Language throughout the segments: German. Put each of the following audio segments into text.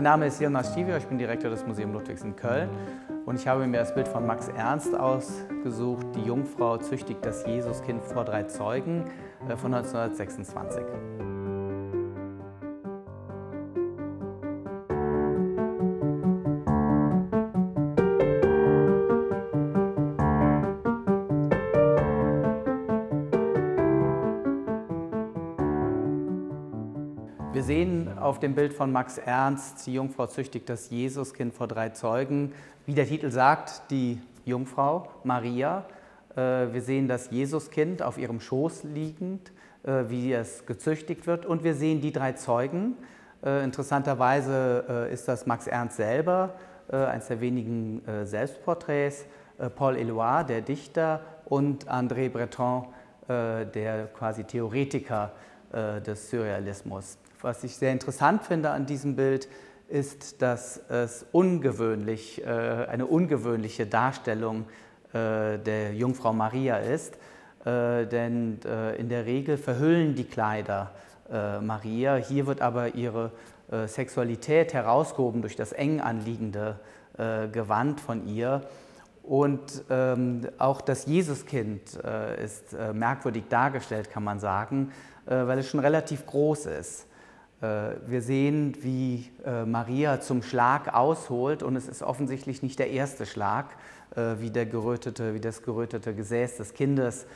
Mein Name ist Jonas Stivio, ich bin Direktor des Museums Ludwigs in Köln und ich habe mir das Bild von Max Ernst ausgesucht. Die Jungfrau züchtigt das Jesuskind vor drei Zeugen äh, von 1926. auf dem Bild von Max Ernst, die Jungfrau züchtigt das Jesuskind vor drei Zeugen. Wie der Titel sagt, die Jungfrau Maria. Äh, wir sehen das Jesuskind auf ihrem Schoß liegend, äh, wie es gezüchtigt wird. Und wir sehen die drei Zeugen. Äh, interessanterweise ist das Max Ernst selber, eines der wenigen Selbstporträts. Paul Eluard, der Dichter, und André Breton, der quasi Theoretiker des Surrealismus. Was ich sehr interessant finde an diesem Bild, ist, dass es ungewöhnlich, äh, eine ungewöhnliche Darstellung äh, der Jungfrau Maria ist. Äh, denn in der Regel verhüllen die Kleider Maria. Hier wird aber ihre Sexualität herausgehoben durch das eng anliegende Gewand von ihr. Und ähm, auch das Jesuskind ist merkwürdig dargestellt, kann man sagen, weil es schon relativ groß ist. Äh, wir sehen, wie äh, Maria zum Schlag ausholt und es ist offensichtlich nicht der erste Schlag, äh, wie, der gerötete, wie das gerötete Gesäß des Kindes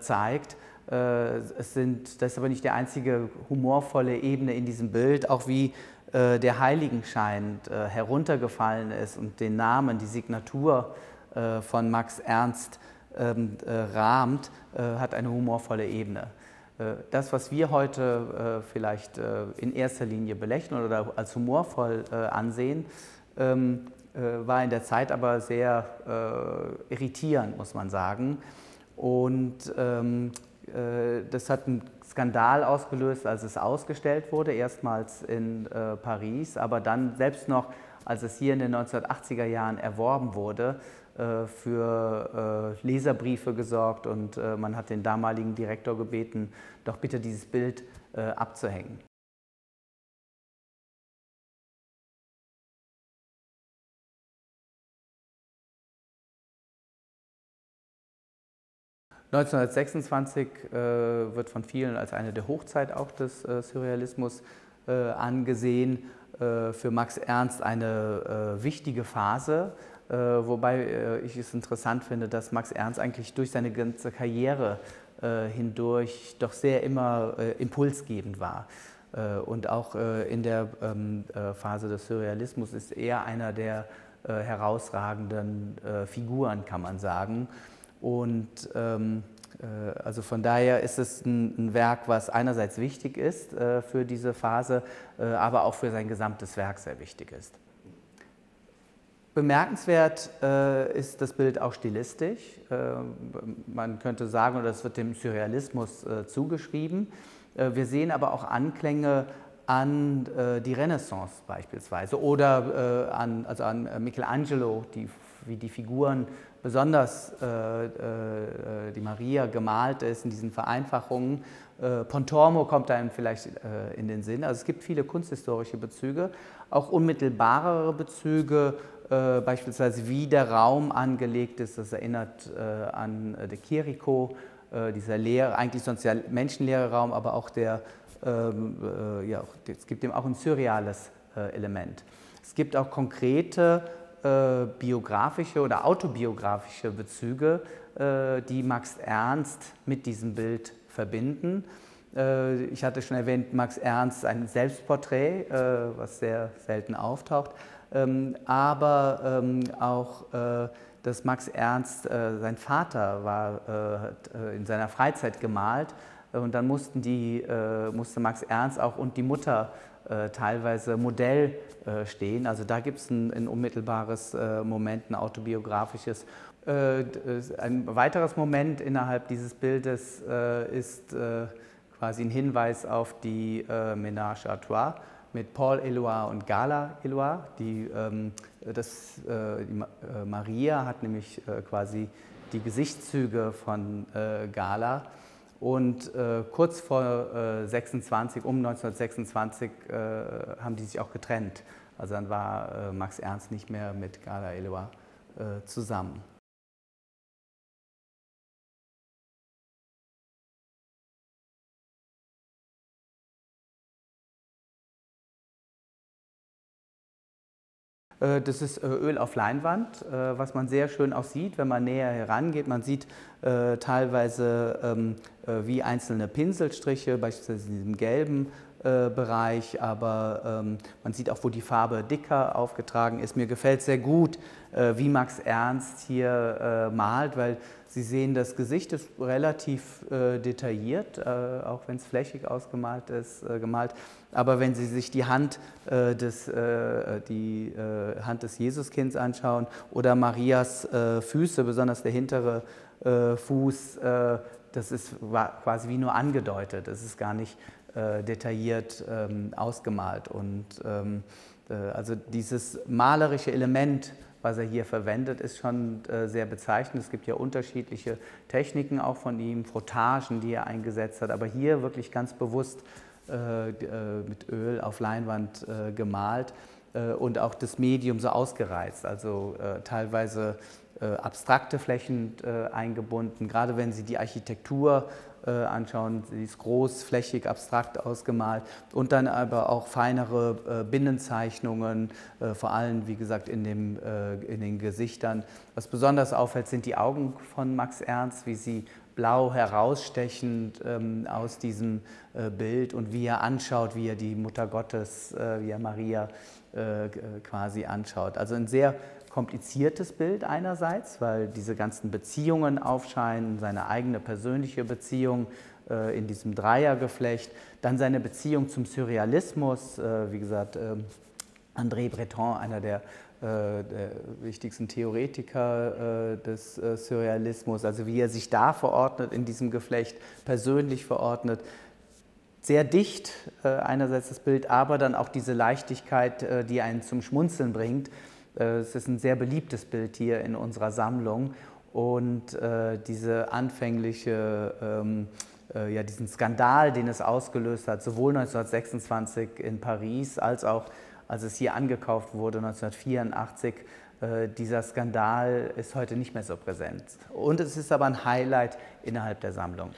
zeigt. Es sind, das ist aber nicht die einzige humorvolle Ebene in diesem Bild, auch wie der Heiligenschein heruntergefallen ist und den Namen, die Signatur von Max Ernst ähm, rahmt, hat eine humorvolle Ebene. Äh, das, was wir heute äh, vielleicht äh, in erster Linie belächeln oder als humorvoll ansehen, ähm, war in der Zeit aber sehr irritierend, muss man sagen. Und ähm, das hat einen Skandal ausgelöst, als es ausgestellt wurde, erstmals in Paris, aber dann selbst noch, als es hier in den 1980er Jahren erworben wurde, für äh, Leserbriefe gesorgt und äh, man hat den damaligen Direktor gebeten, doch bitte dieses Bild abzuhängen. ...1926 äh, wird von vielen als eine der Hochzeit auch des äh, Surrealismus äh, angesehen. für Max Ernst eine wichtige Phase, äh, wobei äh, ich es interessant finde, dass Max Ernst eigentlich durch seine ganze Karriere äh, hindurch doch sehr immer impulsgebend war. Und auch in der ähm, Phase des Surrealismus ist er einer der herausragenden Figuren, kann man sagen. Und ähm, also von daher ist es ein, Werk, was einerseits wichtig ist für diese Phase, aber auch für sein gesamtes Werk sehr wichtig ist. Bemerkenswert äh, ist das Bild auch stilistisch. Äh, man könnte sagen, es wird dem Surrealismus äh, zugeschrieben. Äh, wir sehen aber auch Anklänge an äh, die Renaissance beispielsweise oder äh, an, also an Michelangelo, die, wie die Figuren, besonders die Maria gemalt ist in diesen Vereinfachungen. Pontormo kommt einem vielleicht in den Sinn. Also es gibt viele kunsthistorische Bezüge, auch unmittelbarere Bezüge äh, beispielsweise wie der Raum angelegt ist. Das erinnert äh, an äh, De Chirico, äh, dieser leere, eigentlich sonst ja menschenleere Raum, aber auch der, ähm, äh, ja, es gibt ihm auch ein surreales Element. Es gibt auch konkrete biografische oder autobiografische Bezüge, die Max Ernst mit diesem Bild verbinden. Ich hatte schon erwähnt, Max Ernst ein Selbstporträt, was sehr selten auftaucht. Ähm, aber ähm, auch äh, dass Max Ernst, äh, sein Vater war äh, in seiner Freizeit gemalt und dann mussten die, musste Max Ernst auch und die Mutter teilweise Modell stehen. Also da gibt es ein, ein, unmittelbares Moment, ein autobiografisches. Ein weiteres Moment innerhalb dieses Bildes ist quasi ein Hinweis auf die Ménage à Trois mit Paul Eloy und Gala Eloy. Die, ähm, das, äh, die äh, Maria hat nämlich äh, quasi die Gesichtszüge von äh, Gala. Und äh, kurz vor 26, äh, um 1926, haben die sich auch getrennt. Also dann war Max Ernst nicht mehr mit Gala Eloy zusammen. Das ist äh, Öl auf Leinwand, äh, was man sehr schön auch sieht, wenn man näher herangeht. Man sieht teilweise ähm, wie einzelne Pinselstriche, beispielsweise in diesem gelben Bereich, aber ähm, man sieht auch, wo die Farbe dicker aufgetragen ist. Mir gefällt sehr gut, wie Max Ernst hier malt, weil Sie sehen, das Gesicht ist relativ äh, detailliert, äh, auch wenn es flächig ausgemalt ist, äh, gemalt. Aber wenn Sie sich die Hand, äh, des, äh, die äh, Hand des Jesuskinds anschauen oder Marias Füße, besonders der hintere Fuß, das ist quasi wie nur angedeutet. Es ist gar nicht detailliert ähm, ausgemalt. Und ähm, also dieses malerische Element was er hier verwendet, ist schon äh, sehr bezeichnend. Es gibt ja unterschiedliche Techniken auch von ihm, Frottagen, die er eingesetzt hat, aber hier wirklich ganz bewusst äh, äh, mit Öl auf Leinwand gemalt und auch das Medium so ausgereizt, also teilweise abstrakte Flächen eingebunden, gerade wenn Sie die Architektur äh, anschauen. Sie ist großflächig, abstrakt ausgemalt und dann aber auch feinere äh, Binnenzeichnungen, äh, vor allem wie gesagt in, dem, in den Gesichtern. Was besonders auffällt, sind die Augen von Max Ernst, wie sie blau herausstechend ähm, aus diesem äh, Bild und wie er anschaut, wie er die Mutter Gottes, äh, wie er Maria äh, quasi anschaut. Also ein sehr kompliziertes Bild einerseits, weil diese ganzen Beziehungen aufscheinen, seine eigene persönliche Beziehung äh, in diesem Dreiergeflecht, dann seine Beziehung zum Surrealismus, äh, wie gesagt, äh, André Breton, einer der, äh, der wichtigsten Theoretiker äh, des äh, Surrealismus, also wie er sich da verordnet in diesem Geflecht, persönlich verordnet, sehr dicht einerseits das Bild, aber dann auch diese Leichtigkeit, die einen zum Schmunzeln bringt. Äh, es ist ein sehr beliebtes Bild hier in unserer Sammlung und äh, diese anfängliche, ähm, äh, ja, diesen Skandal, den es ausgelöst hat, sowohl 1926 in Paris als auch als es hier angekauft wurde 1984, äh, dieser Skandal ist heute nicht mehr so präsent. Und es ist aber ein Highlight innerhalb der Sammlung.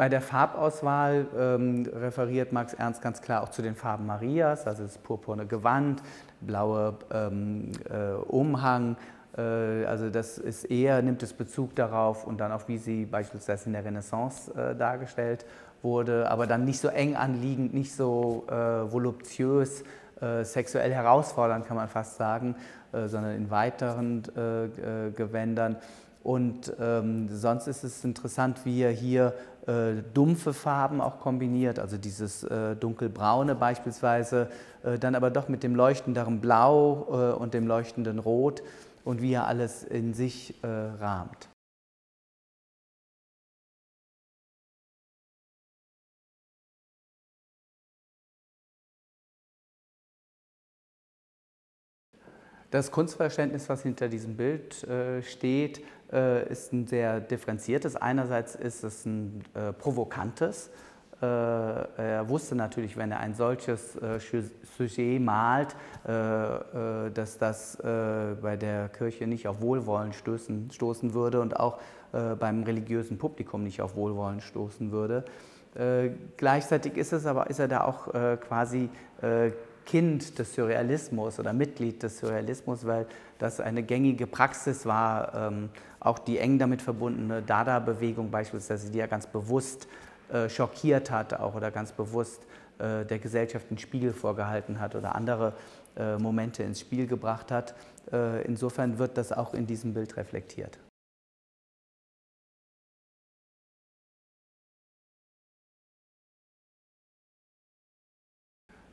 Bei der Farbauswahl ähm, referiert Max Ernst ganz klar auch zu den Farben Marias, also das purpurne Gewand, blaue ähm, äh, Umhang. Äh, also das ist eher, nimmt es Bezug darauf und dann auch, wie sie beispielsweise in der Renaissance äh, dargestellt wurde, aber dann nicht so eng anliegend, nicht so äh, voluptuös, äh, sexuell herausfordernd, kann man fast sagen, sondern in weiteren Gewändern. Und ähm, sonst ist es interessant, wie er hier äh, dumpfe Farben auch kombiniert, also dieses äh, dunkelbraune beispielsweise, äh, dann aber doch mit dem leuchtenderen Blau äh, und dem leuchtenden Rot und wie er alles in sich äh, rahmt. Das Kunstverständnis, was hinter diesem Bild äh, steht, ist ein sehr differenziertes. Einerseits ist es ein äh, provokantes. Äh, er wusste natürlich, wenn er ein solches äh, Sujet malt, äh, dass das bei der Kirche nicht auf Wohlwollen stoßen, stoßen würde und auch beim religiösen Publikum nicht auf Wohlwollen stoßen würde. Gleichzeitig ist, es aber, ist er da auch quasi Kind des Surrealismus oder Mitglied des Surrealismus, weil das eine gängige Praxis war, ähm, auch die eng damit verbundene Dada-Bewegung beispielsweise, die ja ganz bewusst äh, schockiert hat auch oder ganz bewusst äh, der Gesellschaft einen Spiegel vorgehalten hat oder andere äh, Momente ins Spiel gebracht hat. Äh, insofern wird das auch in diesem Bild reflektiert.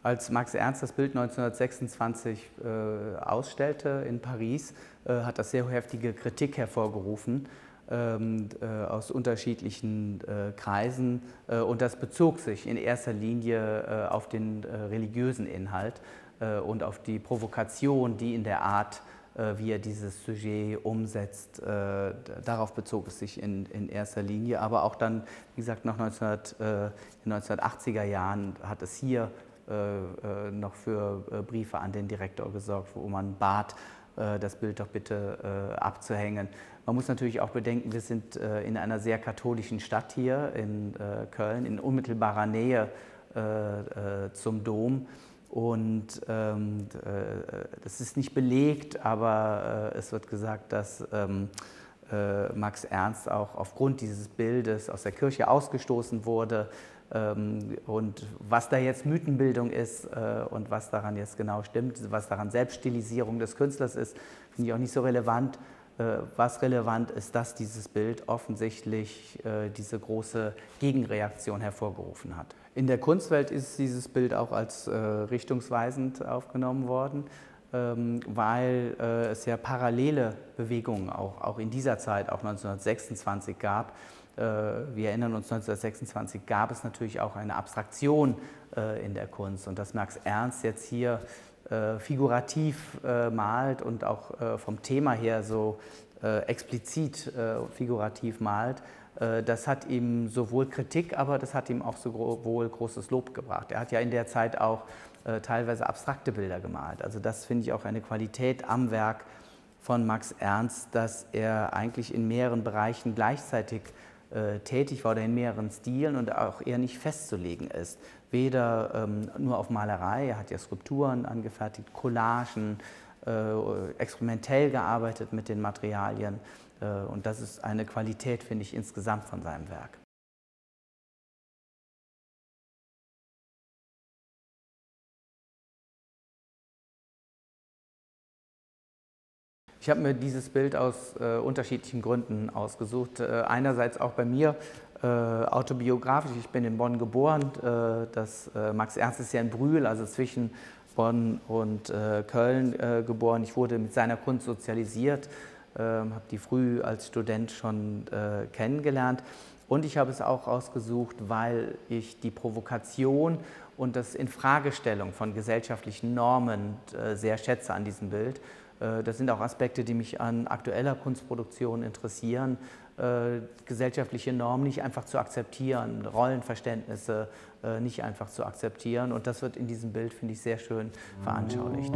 Als Max Ernst das Bild 1926 äh, ausstellte in Paris, äh, hat das sehr heftige Kritik hervorgerufen ähm, äh, aus unterschiedlichen äh, Kreisen äh, und das bezog sich in erster Linie äh, auf den religiösen Inhalt und auf die Provokation, die in der Art, wie er dieses Sujet umsetzt, darauf bezog es sich in, in erster Linie, aber auch dann, wie gesagt, nach 19, 1980er Jahren hat es hier noch für äh, Briefe an den Direktor gesorgt, wo man bat, äh, das Bild doch bitte abzuhängen. Man muss natürlich auch bedenken, wir sind in einer sehr katholischen Stadt hier in Köln, in unmittelbarer Nähe zum Dom. Und ähm, das ist nicht belegt, aber es wird gesagt, dass ähm, Max Ernst auch aufgrund dieses Bildes aus der Kirche ausgestoßen wurde. Ähm, und was da jetzt Mythenbildung ist äh, und was daran jetzt genau stimmt, was daran Selbststilisierung des Künstlers ist, finde ich auch nicht so relevant. Äh, was relevant ist, dass dieses Bild offensichtlich äh, diese große Gegenreaktion hervorgerufen hat. In der Kunstwelt ist dieses Bild auch als richtungsweisend aufgenommen worden, weil es ja parallele Bewegungen auch, auch in dieser Zeit, auch 1926 gab äh, wir erinnern uns, 1926 gab es natürlich auch eine Abstraktion äh, in der Kunst und dass Max Ernst jetzt hier äh, figurativ malt und auch vom Thema her so explizit figurativ malt, das hat ihm sowohl Kritik, aber das hat ihm auch sowohl großes Lob gebracht. Er hat ja in der Zeit auch teilweise abstrakte Bilder gemalt. Also das finde ich auch eine Qualität am Werk von Max Ernst, dass er eigentlich in mehreren Bereichen gleichzeitig äh, tätig war oder in mehreren Stilen und auch eher nicht festzulegen ist. Weder ähm, nur auf Malerei, er hat ja Skulpturen angefertigt, Collagen, äh, experimentell gearbeitet mit den Materialien. Äh, und das ist eine Qualität, finde ich, insgesamt von seinem Werk. Ich habe mir dieses Bild aus äh, unterschiedlichen Gründen ausgesucht. Äh, einerseits auch bei mir äh, autobiografisch. Ich bin in Bonn geboren. Äh, das, äh, Max Ernst ist ja in Brühl, also zwischen Bonn und äh, Köln geboren. Ich wurde mit seiner Kunst sozialisiert, ähm, habe die früh als Student schon kennengelernt. Und ich habe es auch ausgesucht, weil ich die Provokation und das Infragestellung von gesellschaftlichen Normen sehr schätze an diesem Bild. Äh, das sind auch Aspekte, die mich an aktueller Kunstproduktion interessieren. Äh, gesellschaftliche Normen nicht einfach zu akzeptieren, Rollenverständnisse äh, nicht einfach zu akzeptieren. Und das wird in diesem Bild, finde ich, sehr schön veranschaulicht.